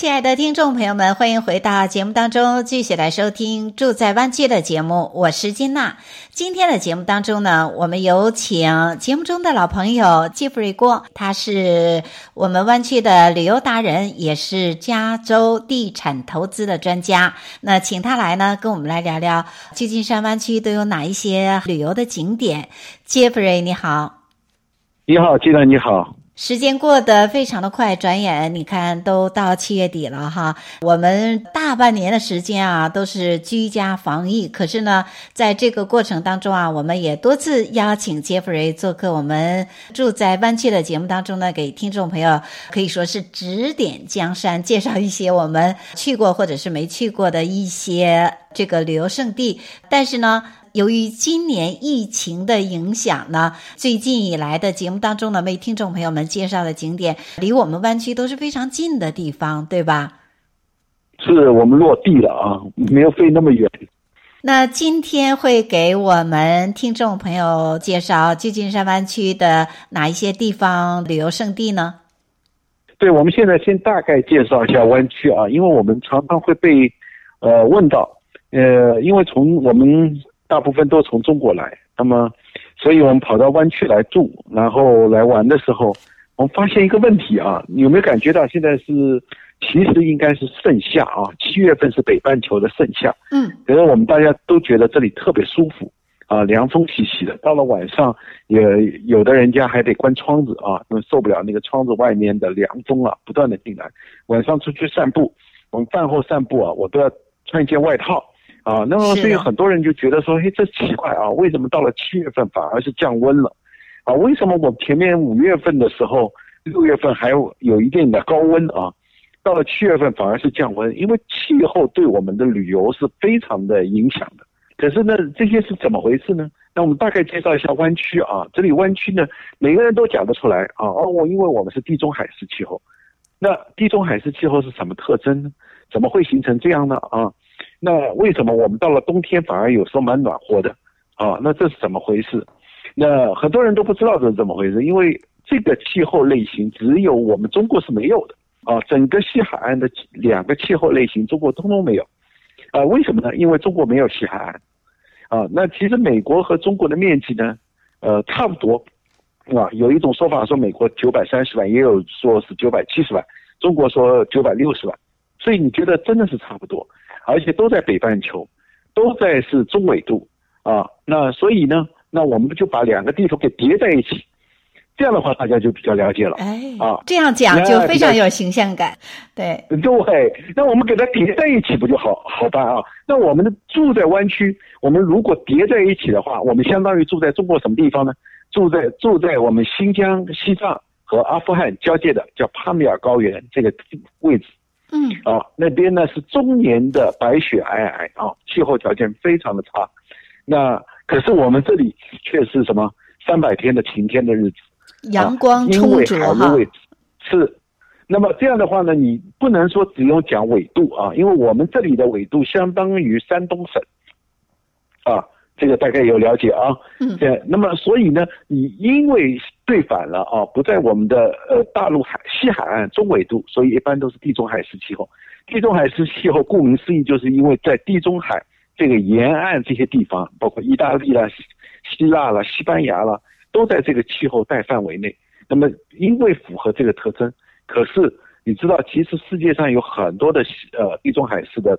亲爱的听众朋友们，欢迎回到节目当中，继续来收听《住在湾区》的节目。我是金娜。今天的节目当中呢，我们有请节目中的老朋友杰弗瑞郭，他是我们湾区的旅游达人，也是加州地产投资的专家。那请他来呢，跟我们来聊聊旧金山湾区都有哪一些旅游的景点。杰弗瑞，你好。你好，金娜，你好。时间过得非常的快，转眼你看都到七月底了哈。我们大半年的时间啊，都是居家防疫。可是呢，在这个过程当中啊，我们也多次邀请杰弗瑞做客我们住在湾区的节目当中呢，给听众朋友可以说是指点江山，介绍一些我们去过或者是没去过的一些这个旅游胜地。但是呢，由于今年疫情的影响呢，最近以来的节目当中呢，为听众朋友们介绍的景点，离我们湾区都是非常近的地方，对吧？是我们落地了啊，没有飞那么远。那今天会给我们听众朋友介绍旧金山湾区的哪一些地方旅游胜地呢？对，我们现在先大概介绍一下湾区啊，因为我们常常会被呃问到，呃，因为从我们。大部分都从中国来，那么，所以我们跑到湾区来住，然后来玩的时候，我们发现一个问题啊，你有没有感觉到现在是，其实应该是盛夏啊，七月份是北半球的盛夏，嗯，可是我们大家都觉得这里特别舒服啊，凉风习习的，到了晚上也有的人家还得关窗子啊，因为受不了那个窗子外面的凉风啊，不断的进来，晚上出去散步，我们饭后散步啊，我都要穿一件外套。啊，那么所以很多人就觉得说，嘿，这奇怪啊，为什么到了七月份反而是降温了？啊，为什么我前面五月份的时候，六月份还有有一定的高温啊，到了七月份反而是降温？因为气候对我们的旅游是非常的影响的。可是呢，这些是怎么回事呢？那我们大概介绍一下湾区啊，这里湾区呢，每个人都讲得出来啊，哦，我因为我们是地中海式气候，那地中海式气候是什么特征呢？怎么会形成这样呢？啊？那为什么我们到了冬天反而有时候蛮暖和的啊？那这是怎么回事？那很多人都不知道这是怎么回事，因为这个气候类型只有我们中国是没有的啊。整个西海岸的两个气候类型，中国通通没有啊。为什么呢？因为中国没有西海岸啊。那其实美国和中国的面积呢，呃，差不多啊。有一种说法说美国九百三十万，也有说是九百七十万，中国说九百六十万，所以你觉得真的是差不多。而且都在北半球，都在是中纬度啊，那所以呢，那我们就把两个地图给叠在一起，这样的话大家就比较了解了。哎，啊，这样讲就非常有形象感。对，对，那我们给它叠在一起不就好好办啊？那我们住在湾区，我们如果叠在一起的话，我们相当于住在中国什么地方呢？住在住在我们新疆、西藏和阿富汗交界的叫帕米尔高原这个位置。嗯，啊，那边呢是终年的白雪皑皑啊，气候条件非常的差。那可是我们这里却是什么？三百天的晴天的日子，阳光充足的位置是，那么这样的话呢，你不能说只用讲纬度啊，因为我们这里的纬度相当于山东省，啊。这个大概有了解啊，嗯，对，那么所以呢，你因为对反了啊，不在我们的呃大陆海西海岸中纬度，所以一般都是地中海式气候。地中海式气候顾名思义，就是因为在地中海这个沿岸这些地方，包括意大利啦、希腊啦、西班牙啦，都在这个气候带范围内。那么因为符合这个特征，可是你知道，其实世界上有很多的呃地中海式的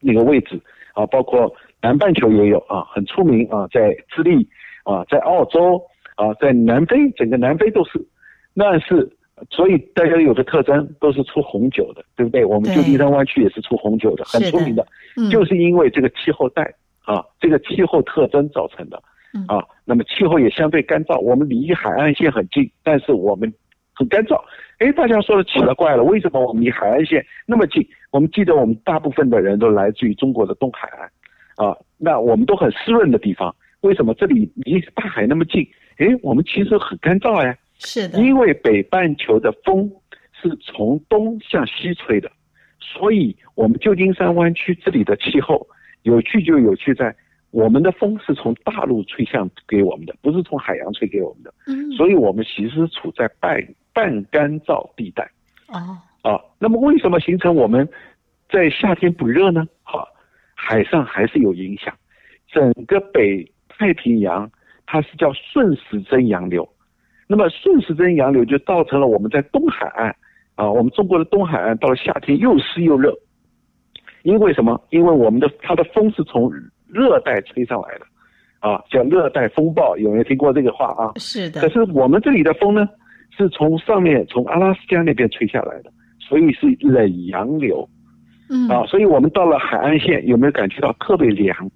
那个位置啊，包括。南半球也有啊，很出名啊，在智利啊，在澳洲啊，在南非，整个南非都是。那是所以大家有的特征，都是出红酒的，对不对？我们旧金山湾区也是出红酒的，很出名的，嗯，就是因为这个气候带啊，这个气候特征造成的啊。那么气候也相对干燥，我们离海岸线很近，但是我们很干燥。哎，大家说的奇了怪了，为什么我们离海岸线那么近？我们记得我们大部分的人都来自于中国的东海岸。啊，那我们都很湿润的地方，为什么这里离大海那么近？诶，我们其实很干燥哎。是的，因为北半球的风是从东向西吹的，所以我们旧金山湾区这里的气候有趣就有趣在，我们的风是从大陆吹向给我们的，不是从海洋吹给我们的。嗯，所以我们其实处在半半干燥地带。哦，啊，那么为什么形成我们在夏天不热呢？好，海上还是有影响，整个北太平洋它是叫顺时针洋流。那么顺时针洋流就造成了我们在东海岸啊，我们中国的东海岸到了夏天又湿又热，因为什么？因为我们的它的风是从热带吹上来的，啊，叫热带风暴，有没有听过这个话啊？是的。可是我们这里的风呢，是从上面从阿拉斯加那边吹下来的，所以是冷洋流，嗯啊，所以我们到了海岸线，有没有感觉到特别凉？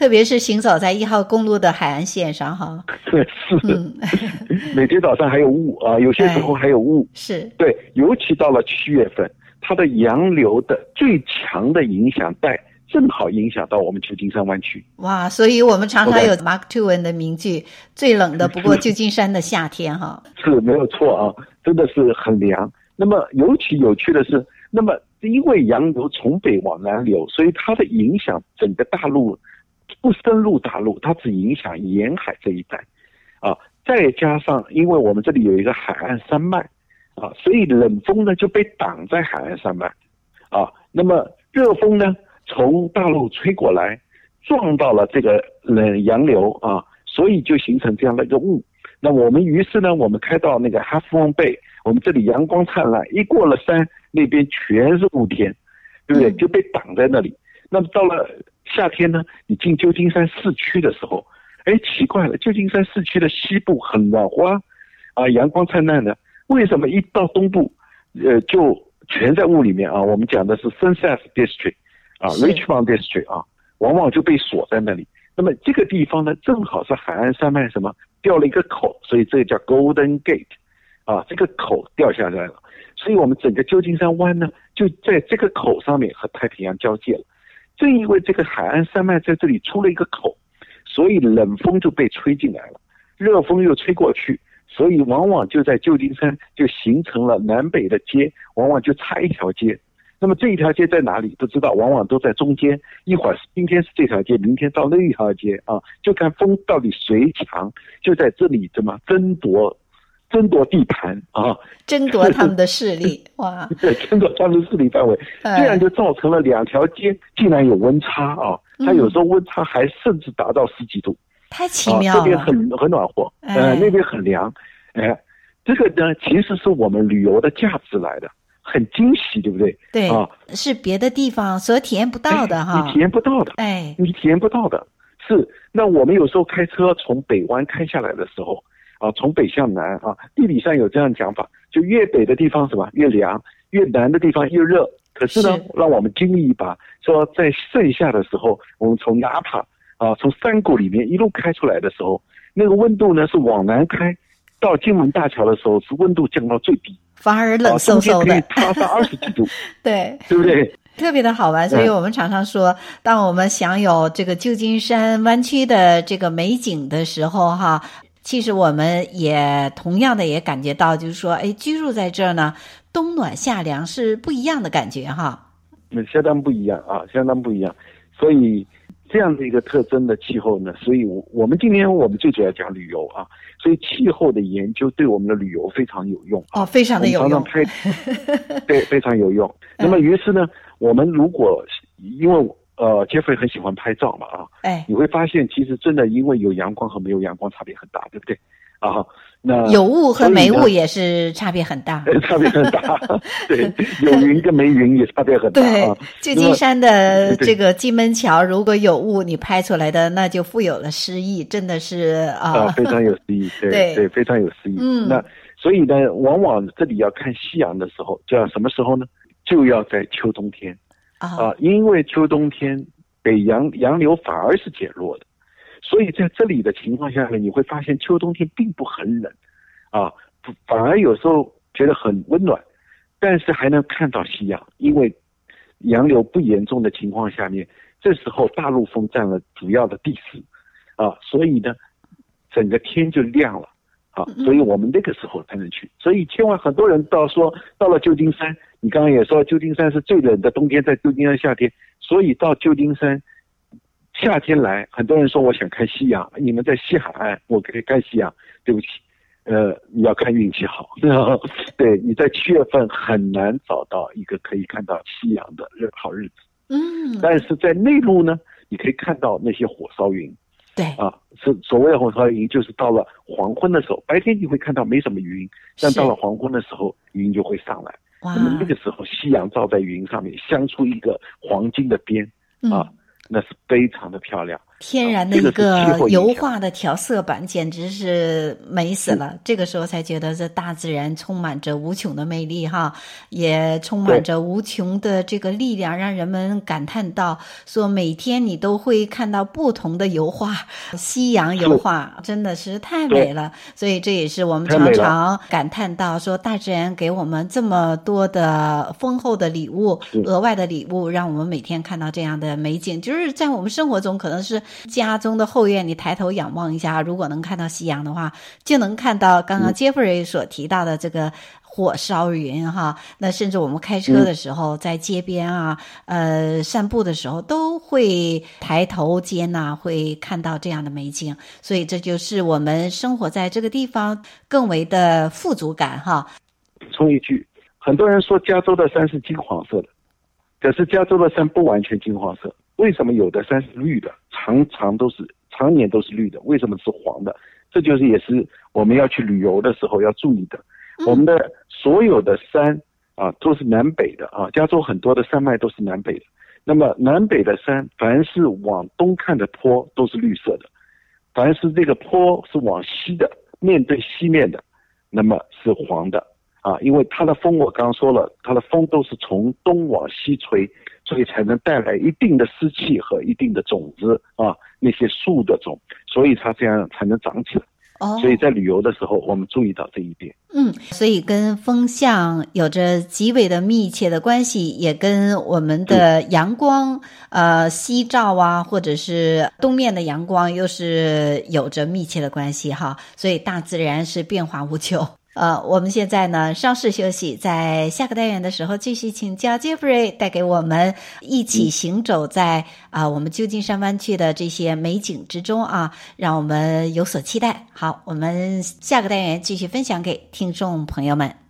特别是行走在一号公路的海岸线上，哈，对，是每天早上还有雾啊，有些时候还有雾，是对，尤其到了七月份，它的洋流的最强的影响带正好影响到我们旧金山湾区。哇，所以我们常常有 Mark Twain 的名句：“最冷的不过旧金山的夏天。”哈，是没有错啊，真的是很凉。那么尤其有趣的是，那么因为洋流从北往南流，所以它的影响整个大陆。不深入大陆，它只影响沿海这一带，啊，再加上因为我们这里有一个海岸山脉，啊，所以冷风呢就被挡在海岸山脉，啊，那么热风呢从大陆吹过来，撞到了这个冷洋流啊，所以就形成这样的一个雾。那我们于是呢，我们开到那个 Half Moon Bay，我们这里阳光灿烂，一过了山，那边全是雾天，对不对？就被挡在那里。那么到了。夏天呢，你进旧金山市区的时候，哎，奇怪了，旧金山市区的西部很暖和，啊，阳光灿烂的，为什么一到东部，呃，就全在雾里面啊？我们讲的是 Sunset District，啊，Richmond District 啊，往往就被锁在那里。那么这个地方呢，正好是海岸山脉什么掉了一个口，所以这个叫 Golden Gate，啊，这个口掉下来了，所以我们整个旧金山湾呢，就在这个口上面和太平洋交界了。正因为这个海岸山脉在这里出了一个口，所以冷风就被吹进来了，热风又吹过去，所以往往就在旧金山就形成了南北的街，往往就差一条街。那么这一条街在哪里不知道，往往都在中间。一会儿今天是这条街，明天到那一条街啊，就看风到底谁强，就在这里怎么争夺。争夺地盘啊，争夺他们的势力 哇！对，争夺他们的势力范围，这样就造成了两条街竟然有温差啊！它有时候温差还甚至达到十几度，太奇妙了。这边很很暖和，呃，那边很凉，哎，这个呢，其实是我们旅游的价值来的，很惊喜，对不对？对啊，是别的地方所体验不到的哈，你体验不到的，哎，你体验不到的，是。那我们有时候开车从北湾开下来的时候。啊，从北向南啊，地理上有这样讲法，就越北的地方什么越凉，越南的地方越热。可是呢，是让我们经历一把，说在盛夏的时候，我们从纳帕啊，从山谷里面一路开出来的时候，那个温度呢是往南开，到金门大桥的时候是温度降到最低，反而冷飕飕的，中间可以二十几度，对，对不对？特别的好玩，所以我们常常说，当我们享有这个旧金山湾区的这个美景的时候，哈。其实我们也同样的也感觉到，就是说，哎，居住在这儿呢，冬暖夏凉是不一样的感觉哈。那相当不一样啊，相当不一样。所以这样的一个特征的气候呢，所以我我们今天我们最主要讲旅游啊，所以气候的研究对我们的旅游非常有用哦，非常的有用。常常拍，对，非常有用。那么于是呢，我们如果因为。呃，Jeffrey 很喜欢拍照嘛，啊，哎，你会发现其实真的因为有阳光和没有阳光差别很大，对不对？啊，那有雾和没雾也是差别很大，差别很大，对，有云跟没云也差别很大。对，旧金山的这个金门桥如果有雾，你拍出来的那就富有了诗意，真的是啊，非常有诗意，对对，非常有诗意。嗯，那所以呢，往往这里要看夕阳的时候，就要什么时候呢？就要在秋冬天。啊，因为秋冬天北洋洋流反而是减弱的，所以在这里的情况下呢，你会发现秋冬天并不很冷，啊，反而有时候觉得很温暖，但是还能看到夕阳，因为洋流不严重的情况下面，这时候大陆风占了主要的地势，啊，所以呢，整个天就亮了，啊，所以我们那个时候才能去。所以千万很多人到说到了旧金山，你刚刚也说旧金山是最冷的冬天，在旧金山夏天，所以到旧金山夏天来，很多人说我想看夕阳，你们在西海岸，我可以看夕阳，对不起。呃，你要看运气好，对，你在七月份很难找到一个可以看到夕阳的日好日子。嗯，但是在内陆呢，你可以看到那些火烧云。对啊，所所谓的火烧云，就是到了黄昏的时候，白天你会看到没什么云，但到了黄昏的时候，云就会上来。哇，那么那个时候夕阳照在云上面，镶出一个黄金的边啊。嗯那是非常的漂亮，天然的一个油画的调色板，简直是美死了。这个时候才觉得这大自然充满着无穷的魅力哈，也充满着无穷的这个力量，让人们感叹到说，每天你都会看到不同的油画，夕阳油画真的是太美了。所以这也是我们常常感叹到说，大自然给我们这么多的丰厚的礼物，额外的礼物，让我们每天看到这样的美景，就是。就是在我们生活中，可能是家中的后院，你抬头仰望一下，如果能看到夕阳的话，就能看到刚刚杰弗瑞所提到的这个火烧云哈。那甚至我们开车的时候，在街边啊，呃，散步的时候，都会抬头间呐，会看到这样的美景。所以这就是我们生活在这个地方更为的富足感哈。补充一句，很多人说加州的山是金黄色的，可是加州的山不完全金黄色。为什么有的山是绿的，常常都是常年都是绿的？为什么是黄的？这就是也是我们要去旅游的时候要注意的。我们的所有的山啊都是南北的啊，加州很多的山脉都是南北的。那么南北的山，凡是往东看的坡都是绿色的，凡是这个坡是往西的，面对西面的，那么是黄的啊，因为它的风我刚刚说了，它的风都是从东往西吹。所以才能带来一定的湿气和一定的种子啊，那些树的种，所以它这样才能长起来。哦，所以在旅游的时候，我们注意到这一点。嗯，所以跟风向有着极为的密切的关系，也跟我们的阳光，呃，西照啊，或者是东面的阳光，又是有着密切的关系哈。所以大自然是变化无穷。呃，我们现在呢稍事休息，在下个单元的时候继续请教 Jeffrey 带给我们一起行走在啊、呃、我们旧金山湾区的这些美景之中啊，让我们有所期待。好，我们下个单元继续分享给听众朋友们。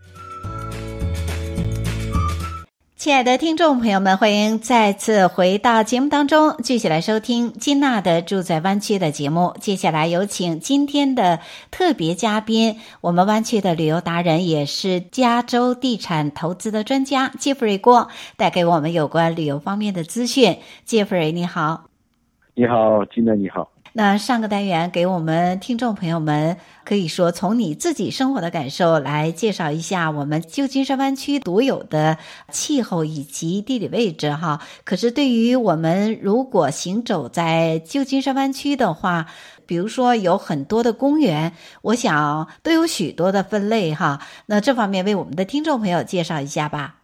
亲爱的听众朋友们，欢迎再次回到节目当中，继续来收听金娜的住在湾区的节目。接下来有请今天的特别嘉宾，我们湾区的旅游达人，也是加州地产投资的专家杰弗瑞郭，带给我们有关旅游方面的资讯。杰弗瑞，你好。你好，金娜，你好。那上个单元给我们听众朋友们，可以说从你自己生活的感受来介绍一下我们旧金山湾区独有的气候以及地理位置哈。可是对于我们如果行走在旧金山湾区的话，比如说有很多的公园，我想都有许多的分类哈。那这方面为我们的听众朋友介绍一下吧。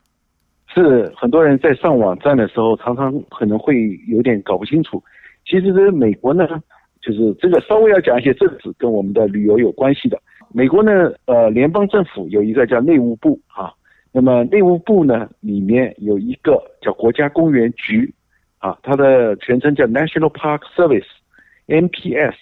是很多人在上网站的时候，常常可能会有点搞不清楚。其实，这美国呢。就是这个稍微要讲一些政治跟我们的旅游有关系的。美国呢，呃，联邦政府有一个叫内务部啊，那么内务部呢里面有一个叫国家公园局啊，它的全称叫 National Park Service，NPS。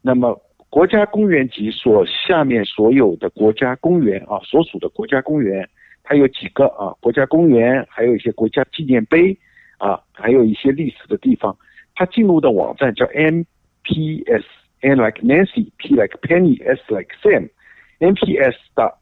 那么国家公园局所下面所有的国家公园啊，所属的国家公园，它有几个啊？国家公园还有一些国家纪念碑啊，还有一些历史的地方，它进入的网站叫 N。P S N like Nancy, P like Penny, S like Sam, N P S 的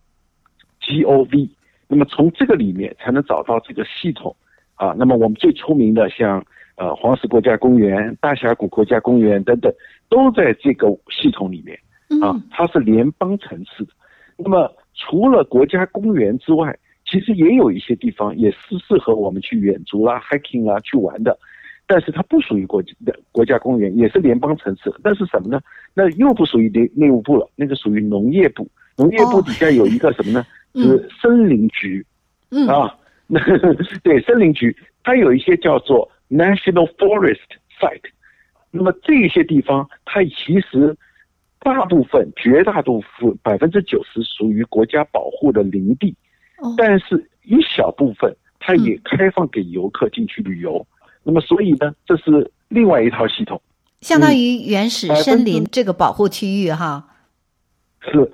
G O V。那么从这个里面才能找到这个系统啊。那么我们最出名的像呃黄石国家公园、大峡谷国家公园等等，都在这个系统里面啊。它是联邦层次的。那么除了国家公园之外，其实也有一些地方也是适合我们去远足啦、hiking 啊去玩的，但是它不属于国的国家公园，也是联邦层次。但是什么呢？那又不属于内内务部了，那个属于农业部。农业部底下有一个什么呢？哦、是森林局。嗯啊，那 对森林局，它有一些叫做 National Forest Site。那么这些地方，它其实。大部分、绝大多数、百分之九十属于国家保护的林地，哦、但是一小部分它也开放给游客进去旅游。嗯、那么，所以呢，这是另外一套系统，相当于原始森林这个保护区域哈。是，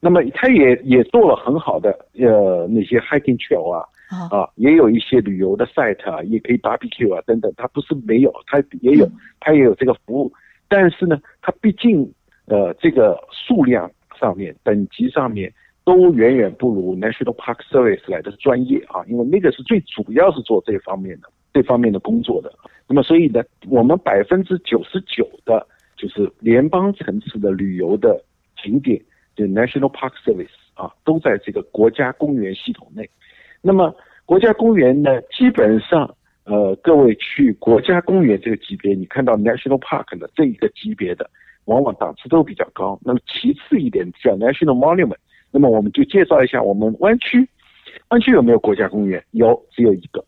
那么它也也做了很好的呃那些 hiking trail 啊、哦、啊，也有一些旅游的 site 啊，也可以 barbecue 啊等等，它不是没有，它也有，它也有这个服务，嗯、但是呢，它毕竟。呃，这个数量上面、等级上面都远远不如 National Park Service 来的专业啊，因为那个是最主要是做这方面的、这方面的工作的。那么，所以呢，我们百分之九十九的，就是联邦层次的旅游的景点，就 National Park Service 啊，都在这个国家公园系统内。那么，国家公园呢，基本上，呃，各位去国家公园这个级别，你看到 National Park 的这一个级别的。往往档次都比较高。那么其次一点叫 National Monument，那么我们就介绍一下我们湾区。湾区有没有国家公园？有，只有一个。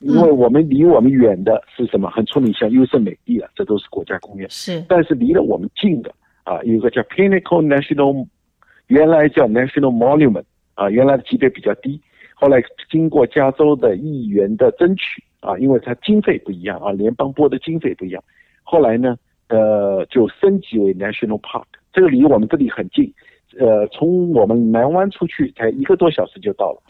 因为我们离我们远的是什么？很出名，像优胜美地啊，这都是国家公园。是。但是离了我们近的啊，有一个叫 Pinnacle National，原来叫 National Monument 啊，原来的级别比较低，后来经过加州的议员的争取啊，因为它经费不一样啊，联邦拨的经费不一样，后来呢？呃，就升级为 National Park，这个离我们这里很近，呃，从我们南湾出去才一个多小时就到了。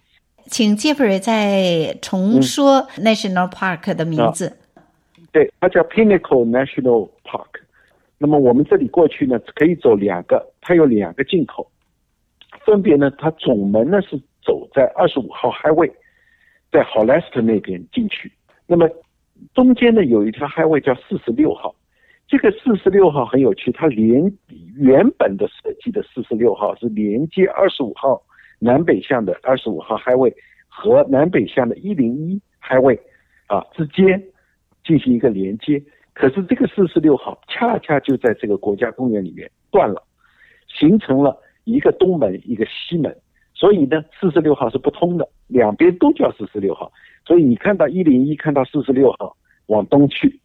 请 Jeffrey 再重说 National Park 的名字。嗯啊、对，它叫 Pinnacle National Park。那么我们这里过去呢，可以走两个，它有两个进口，分别呢，它总门呢是走在二十五号 Highway，在 Hollister 那边进去。那么中间呢有一条 Highway 叫四十六号。这个四十六号很有趣，它连原本的设计的四十六号是连接二十五号南北向的二十五号 Highway 和南北向的一零一 Highway 啊之间进行一个连接。可是这个四十六号恰恰就在这个国家公园里面断了，形成了一个东门一个西门，所以呢四十六号是不通的，两边都叫四十六号。所以你看到一零一看到四十六号往东去。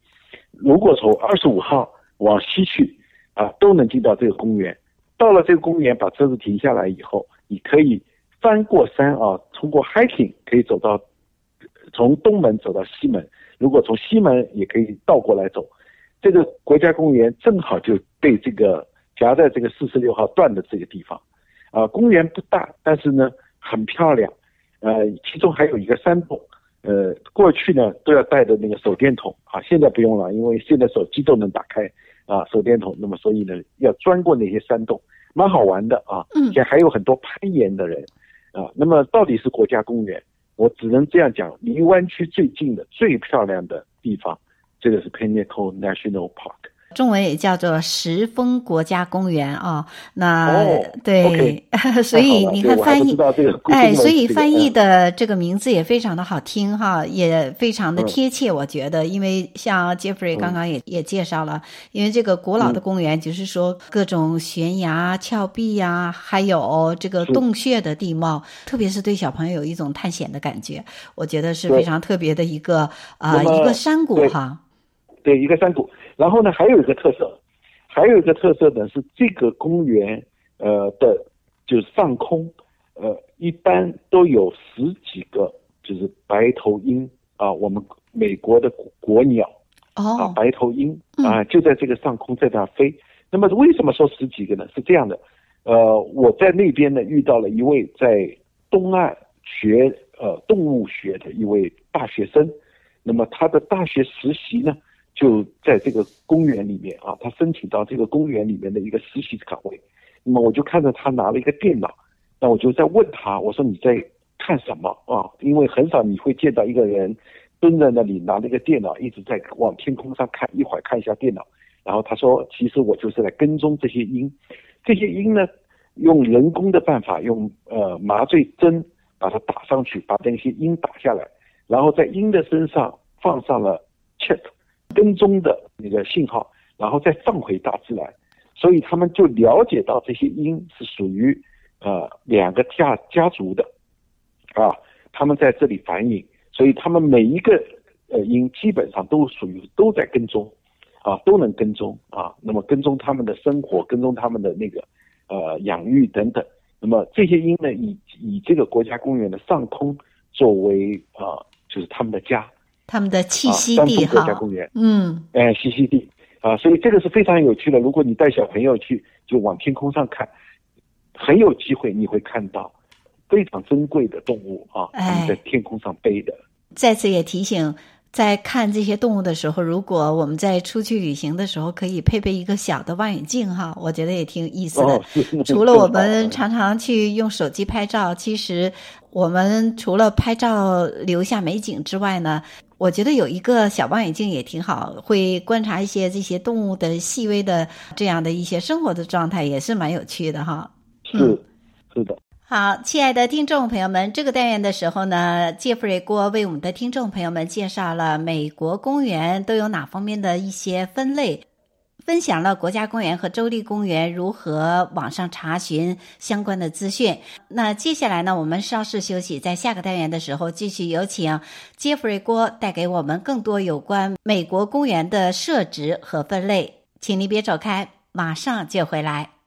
如果从二十五号往西去，啊，都能进到这个公园。到了这个公园，把车子停下来以后，你可以翻过山啊，通过 hiking 可以走到，从东门走到西门。如果从西门也可以倒过来走。这个国家公园正好就被这个夹在这个四十六号段的这个地方。啊，公园不大，但是呢很漂亮。呃，其中还有一个山洞。呃，过去呢都要带着那个手电筒啊，现在不用了，因为现在手机都能打开啊，手电筒。那么所以呢，要钻过那些山洞，蛮好玩的啊。嗯，现在还有很多攀岩的人啊。那么到底是国家公园，我只能这样讲，离湾区最近的、最漂亮的地方，这个是 Pinnacle National Park。中文也叫做石峰国家公园啊，那、oh, 对，okay. 所以你看翻译，哎，所以翻译的这个名字也非常的好听哈，也非常的贴切，我觉得，因为像 Jeffrey 刚刚也、嗯、也介绍了，因为这个古老的公园，就是说各种悬崖峭壁呀，还有这个洞穴的地貌，特别是对小朋友有一种探险的感觉，我觉得是非常特别的一个啊、呃、一个山谷哈，对，一个山谷。然后呢，还有一个特色，还有一个特色呢是这个公园，呃的，就是上空，呃，一般都有十几个，就是白头鹰啊，我们美国的国鸟，啊，白头鹰啊，就在这个上空在那飞。那么为什么说十几个呢？是这样的，呃，我在那边呢遇到了一位在东岸学呃动物学的一位大学生，那么他的大学实习呢，就在这个公园里面啊，他申请到这个公园里面的一个实习岗位。那么我就看着他拿了一个电脑，那我就在问他，我说你在看什么啊？因为很少你会见到一个人蹲在那里拿了一个电脑，一直在往天空上看，一会儿看一下电脑。然后他说，其实我就是来跟踪这些鹰，这些鹰呢，用人工的办法，用呃麻醉针把它打上去，把那些鹰打下来，然后在鹰的身上放上了 chip 跟踪的那个信号，然后再放回大自然，所以他们就了解到这些鹰是属于呃两个家家族的，啊，他们在这里繁衍，所以他们每一个呃鹰基本上都属于都在跟踪。啊，都能跟踪。啊，那么跟踪他们的生活，跟踪他们的那个呃养育等等。那么这些鹰呢，以以这个国家公园的上空作为啊，就是他们的家，他们的栖息地哈。国家公园，嗯，哎，栖息地啊，所以这个是非常有趣的。如果你带小朋友去，就往天空上看，很有机会你会看到非常珍贵的动物啊，他们在天空上飞的。再次也提醒。在看这些动物的时候，如果我们在出去旅行的时候，可以配备一个小的望远镜哈，我觉得也挺有意思的。哦，除 了我们常常去用手机拍照，其实我们除了拍照留下美景之外呢，我觉得有一个小望远镜也挺好，会观察一些这些动物的细微的这样的一些生活的状态，也是蛮有趣的哈。是，是的。好，亲爱的听众朋友们，这个单元的时候呢，杰弗瑞郭为我们的听众朋友们介绍了美国公园都有哪方面的一些分类，分享了国家公园和州立公园如何网上查询相关的资讯。那接下来呢，我们稍事休息，在下个单元的时候继续有请杰弗瑞郭带给我们更多有关美国公园的设置和分类。请您别走开，马上就回来。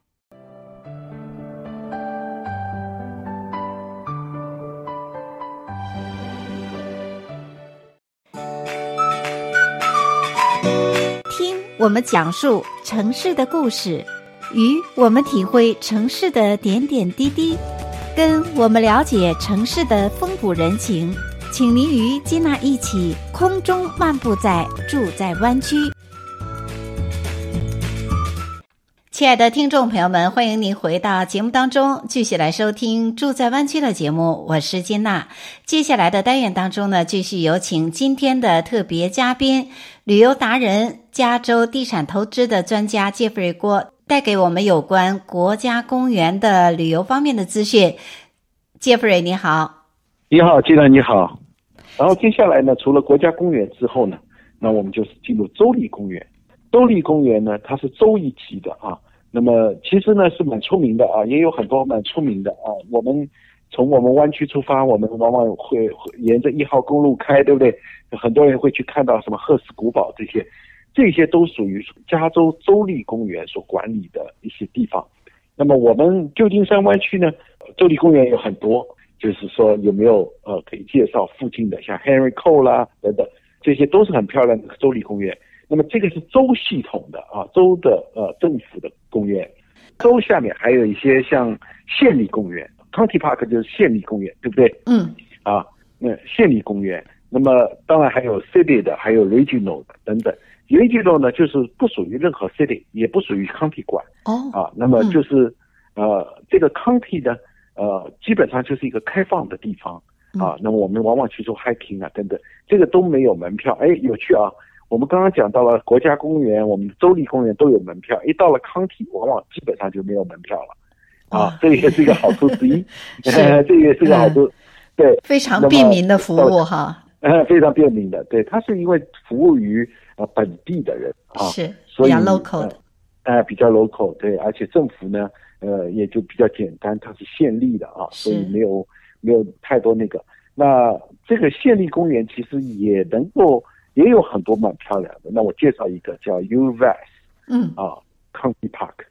我们讲述城市的故事，与我们体会城市的点点滴滴，跟我们了解城市的风土人情，请您与金娜一起空中漫步在住在湾区。亲爱的听众朋友们，欢迎您回到节目当中，继续来收听住在湾区的节目。我是金娜。接下来的单元当中呢，继续有请今天的特别嘉宾。旅游达人、加州地产投资的专家杰弗瑞郭带给我们有关国家公园的旅游方面的资讯。杰弗瑞，你好。你好，金娜，你好。然后接下来呢，除了国家公园之后呢，那我们就是进入州立公园。州立公园呢，它是州一级的啊。那么其实呢是蛮出名的啊，也有很多蛮出名的啊。我们从我们湾区出发，我们往往会沿着一号公路开，对不对？很多人会去看到什么赫斯古堡这些，这些都属于加州州立公园所管理的一些地方。那么我们旧金山湾区呢，州立公园有很多，就是说有没有呃可以介绍附近的，像 Henry Cole 啦等等，这些都是很漂亮的州立公园。那么这个是州系统的啊，州的呃政府的公园，州下面还有一些像县立公园，County Park 就是县立公园，对不对？嗯。啊，那县立公园。那么当然还有 city 的，还有 regional 的等等。regional 呢，就是不属于任何 city，也不属于 county 管。哦。啊，那么就是、嗯、呃，这个 county 呢，呃，基本上就是一个开放的地方啊。那么我们往往去做 hiking 啊等等，这个都没有门票。哎，有趣啊！我们刚刚讲到了国家公园，我们州立公园都有门票，一到了 county，往往基本上就没有门票了。啊，这也是一个好处之一。是。这也是个好处。对。非常便民的服务哈。呃，非常便民的，对，它是因为服务于呃本地的人啊，是，所以比较 local 的，呃，比较 local，对，而且政府呢，呃，也就比较简单，它是县立的啊，所以没有没有太多那个。那这个县立公园其实也能够也有很多蛮漂亮的。那我介绍一个叫 UVass，嗯，啊，County Park，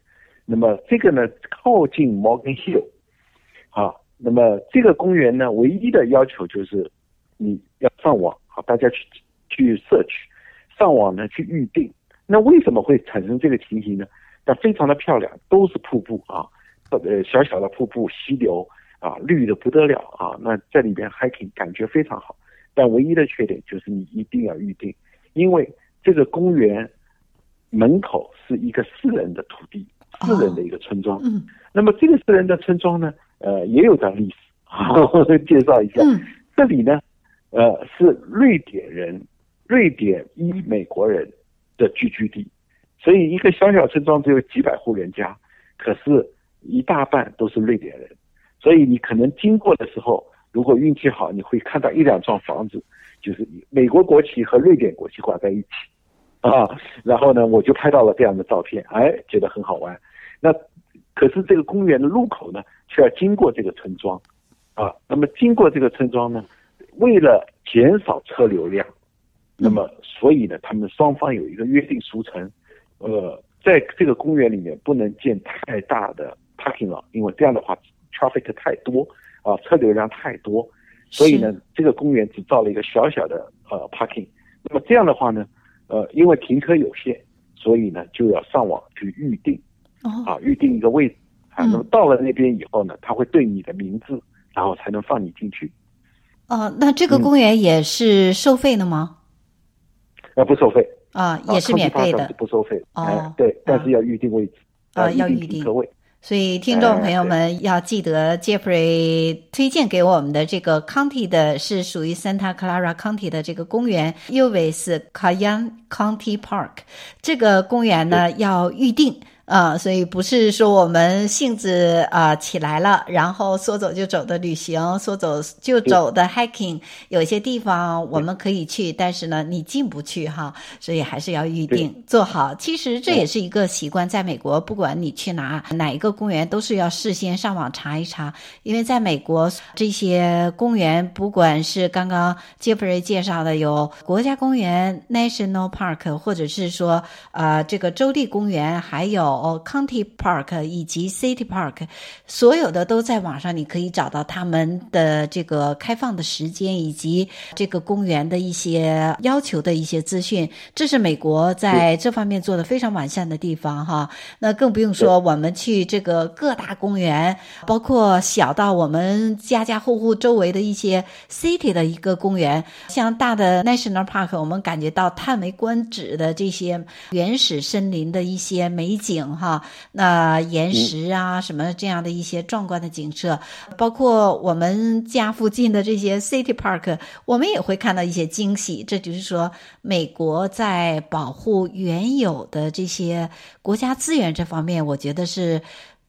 那么这个呢靠近 Morgan Hill，啊，那么这个公园呢唯一的要求就是。你要上网，好，大家去去 search，上网呢去预定。那为什么会产生这个情形呢？那非常的漂亮，都是瀑布啊，呃，小小的瀑布、溪流啊，绿的不得了啊。那在里边 hiking 感觉非常好，但唯一的缺点就是你一定要预定，因为这个公园门口是一个私人的土地，私人的一个村庄。嗯。那么这个私人的村庄呢，呃，也有段历史，我再介绍一下。嗯。这里呢。呃，是瑞典人，瑞典裔美国人的聚居地，所以一个小小村庄只有几百户人家，可是一大半都是瑞典人，所以你可能经过的时候，如果运气好，你会看到一两幢房子，就是美国国旗和瑞典国旗挂在一起，啊，然后呢，我就拍到了这样的照片，哎，觉得很好玩。那可是这个公园的入口呢，却要经过这个村庄，啊，那么经过这个村庄呢，为了减少车流量，那么所以呢，他们双方有一个约定俗成，呃，在这个公园里面不能建太大的 parking lot，因为这样的话 traffic 太多。啊，车流量太多，所以呢，这个公园只造了一个小小的呃 parking。那么这样的话呢，呃，因为停车有限，所以呢就要上网去预定，啊，预定一个位置啊。那么到了那边以后呢，他会对你的名字，然后才能放你进去。哦，那这个公园也是收费的吗？啊，不收费啊，也是免费的，不收费。哦，对，但是要预定位置啊，要预定车位。所以，听众朋友们要记得，Jeffrey 推荐给我们的这个 County 的是属于 Santa Clara County 的这个公园，Uvalde Cayenne County Park。这个公园呢要预定。啊，所以不是说我们兴致啊起来了，然后说走就走的旅行，说走就走的 hiking，有些地方我们可以去，但是呢，你进不去哈，所以还是要预定做好。其实这也是一个习惯，在美国，不管你去哪哪一个公园，都是要事先上网查一查，因为在美国这些公园，不管是刚刚 Jeffrey 介绍的有国家公园 National Park，或者是说啊这个州立公园，还有。哦，County Park 以及 City Park，所有的都在网上，你可以找到他们的这个开放的时间以及这个公园的一些要求的一些资讯。这是美国在这方面做的非常完善的地方哈。那更不用说我们去这个各大公园，包括小到我们家家户户周围的一些 City 的一个公园，像大的 National Park，我们感觉到叹为观止的这些原始森林的一些美景。哈，那岩石啊，什么这样的一些壮观的景色，包括我们家附近的这些 City Park，我们也会看到一些惊喜。这就是说，美国在保护原有的这些国家资源这方面，我觉得是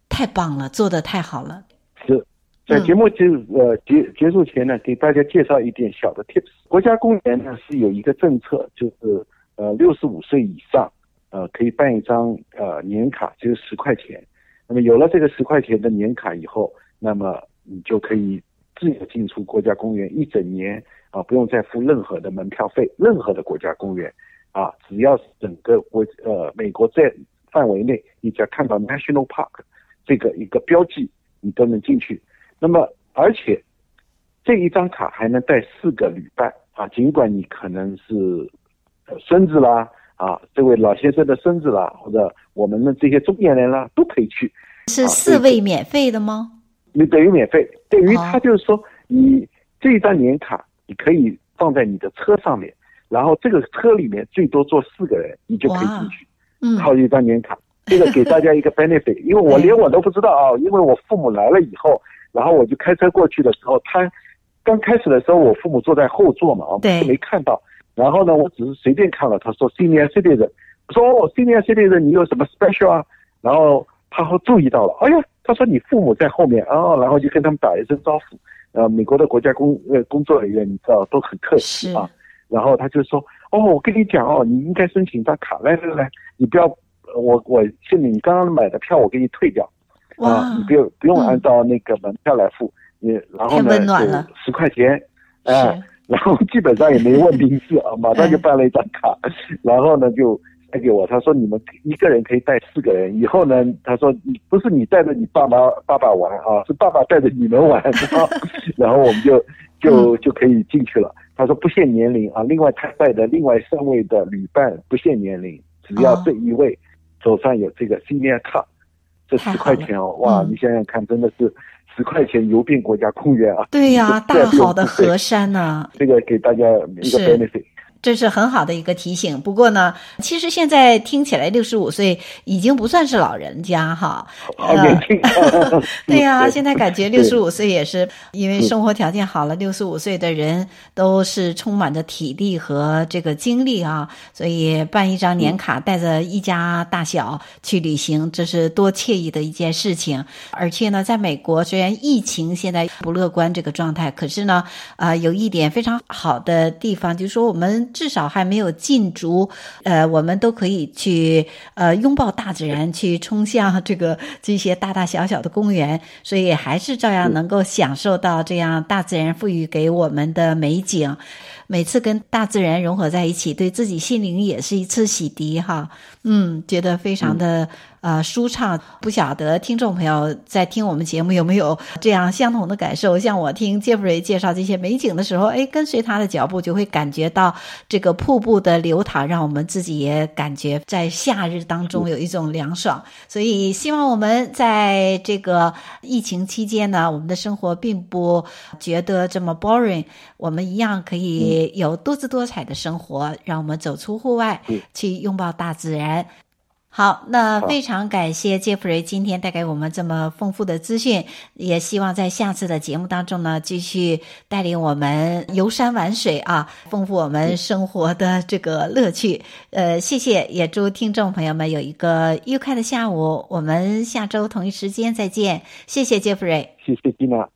太棒了，做的太好了。是，在节目结呃结结束前呢，给大家介绍一点小的 tips。国家公园呢是有一个政策，就是呃六十五岁以上。呃，可以办一张呃年卡，就是十块钱。那么有了这个十块钱的年卡以后，那么你就可以自由进出国家公园一整年啊，不用再付任何的门票费。任何的国家公园啊，只要是整个国呃美国在范围内，你只要看到 National Park 这个一个标记，你都能进去。那么而且这一张卡还能带四个旅伴啊，尽管你可能是孙子啦。啊，这位老先生的孙子啦，或者我们的这些中年人啦，都可以去。是四位免费的吗？你等于免费，等于他就是说，你这一张年卡，你可以放在你的车上面，然后这个车里面最多坐四个人，你就可以进去。嗯，靠一张年卡，这个给大家一个 benefit，因为我 连我都不知道啊，因为我父母来了以后，然后我就开车过去的时候，他刚开始的时候，我父母坐在后座嘛，我们没看到。然后呢，我只是随便看了，他说 Senior Citizen，我说哦 Senior Citizen，你有什么 special 啊？然后他会注意到了，哎呀，他说你父母在后面啊、哦，然后就跟他们打一声招呼。呃，美国的国家工呃工作人员你知道都很客气。啊。然后他就说，哦，我跟你讲哦，你应该申请张卡，来来来，你不要，我我现在你刚刚买的票我给你退掉，啊，你不用不用按照那个门票来付，你然后呢就十块钱，哎。然后基本上也没问名字啊，马上就办了一张卡，然后呢就带给我，他说你们一个人可以带四个人，以后呢他说你不是你带着你爸妈爸爸玩啊，是爸爸带着你们玩，然后我们就就就可以进去了。他说不限年龄啊，另外他带的另外三位的旅伴不限年龄，只要这一位手上有这个 Senior Card，这十块钱哦，哇，你想想看，真的是。十块钱游遍国家公园啊！对呀、啊，大好的河山呐、啊！这个给大家一个 benefit。这是很好的一个提醒。不过呢，其实现在听起来六十五岁已经不算是老人家哈。好年轻。对呀，现在感觉六十五岁也是因为生活条件好了，六十五岁的人都是充满着体力和这个精力啊，所以办一张年卡，带着一家大小去旅行，这是多惬意的一件事情。而且呢，在美国虽然疫情现在不乐观这个状态，可是呢，呃，有一点非常好的地方，就是说我们。至少还没有禁足，呃，我们都可以去呃拥抱大自然，去冲向这个这些大大小小的公园，所以还是照样能够享受到这样大自然赋予给我们的美景。每次跟大自然融合在一起，对自己心灵也是一次洗涤哈。嗯，觉得非常的。呃，舒畅，不晓得听众朋友在听我们节目有没有这样相同的感受？像我听杰弗瑞介绍这些美景的时候，哎，跟随他的脚步，就会感觉到这个瀑布的流淌，让我们自己也感觉在夏日当中有一种凉爽。所以，希望我们在这个疫情期间呢，我们的生活并不觉得这么 boring，我们一样可以有多姿多彩的生活，让我们走出户外，去拥抱大自然。好，那非常感谢杰弗瑞今天带给我们这么丰富的资讯，也希望在下次的节目当中呢，继续带领我们游山玩水啊，丰富我们生活的这个乐趣。呃，谢谢，也祝听众朋友们有一个愉快的下午。我们下周同一时间再见，谢谢杰弗瑞，谢谢蒂娜。